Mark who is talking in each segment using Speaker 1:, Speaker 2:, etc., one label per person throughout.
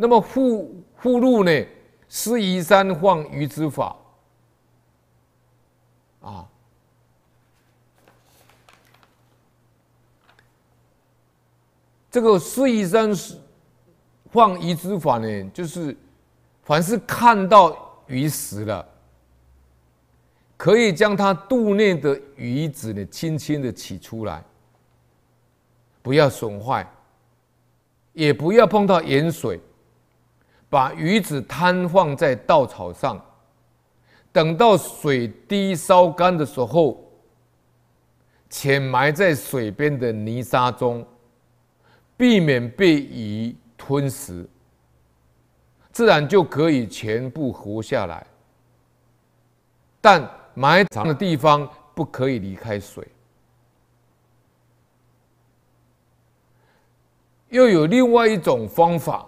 Speaker 1: 那么附附录呢，施夷山放鱼之法啊。这个施夷山放鱼之法呢，就是凡是看到鱼死了，可以将它肚内的鱼子呢，轻轻的取出来，不要损坏，也不要碰到盐水。把鱼子摊放在稻草上，等到水滴烧干的时候，潜埋在水边的泥沙中，避免被鱼吞食，自然就可以全部活下来。但埋藏的地方不可以离开水。又有另外一种方法。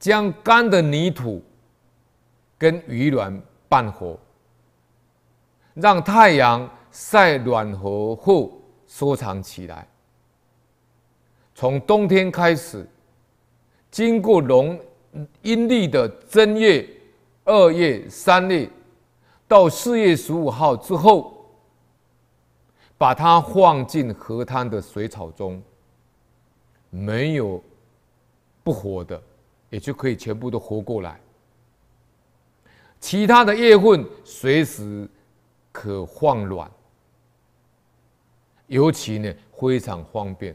Speaker 1: 将干的泥土跟鱼卵拌和，让太阳晒暖和后收藏起来。从冬天开始，经过农阴历的正月、二月、三月到四月十五号之后，把它放进河滩的水草中，没有不活的。也就可以全部都活过来。其他的月份随时可放卵，尤其呢非常方便。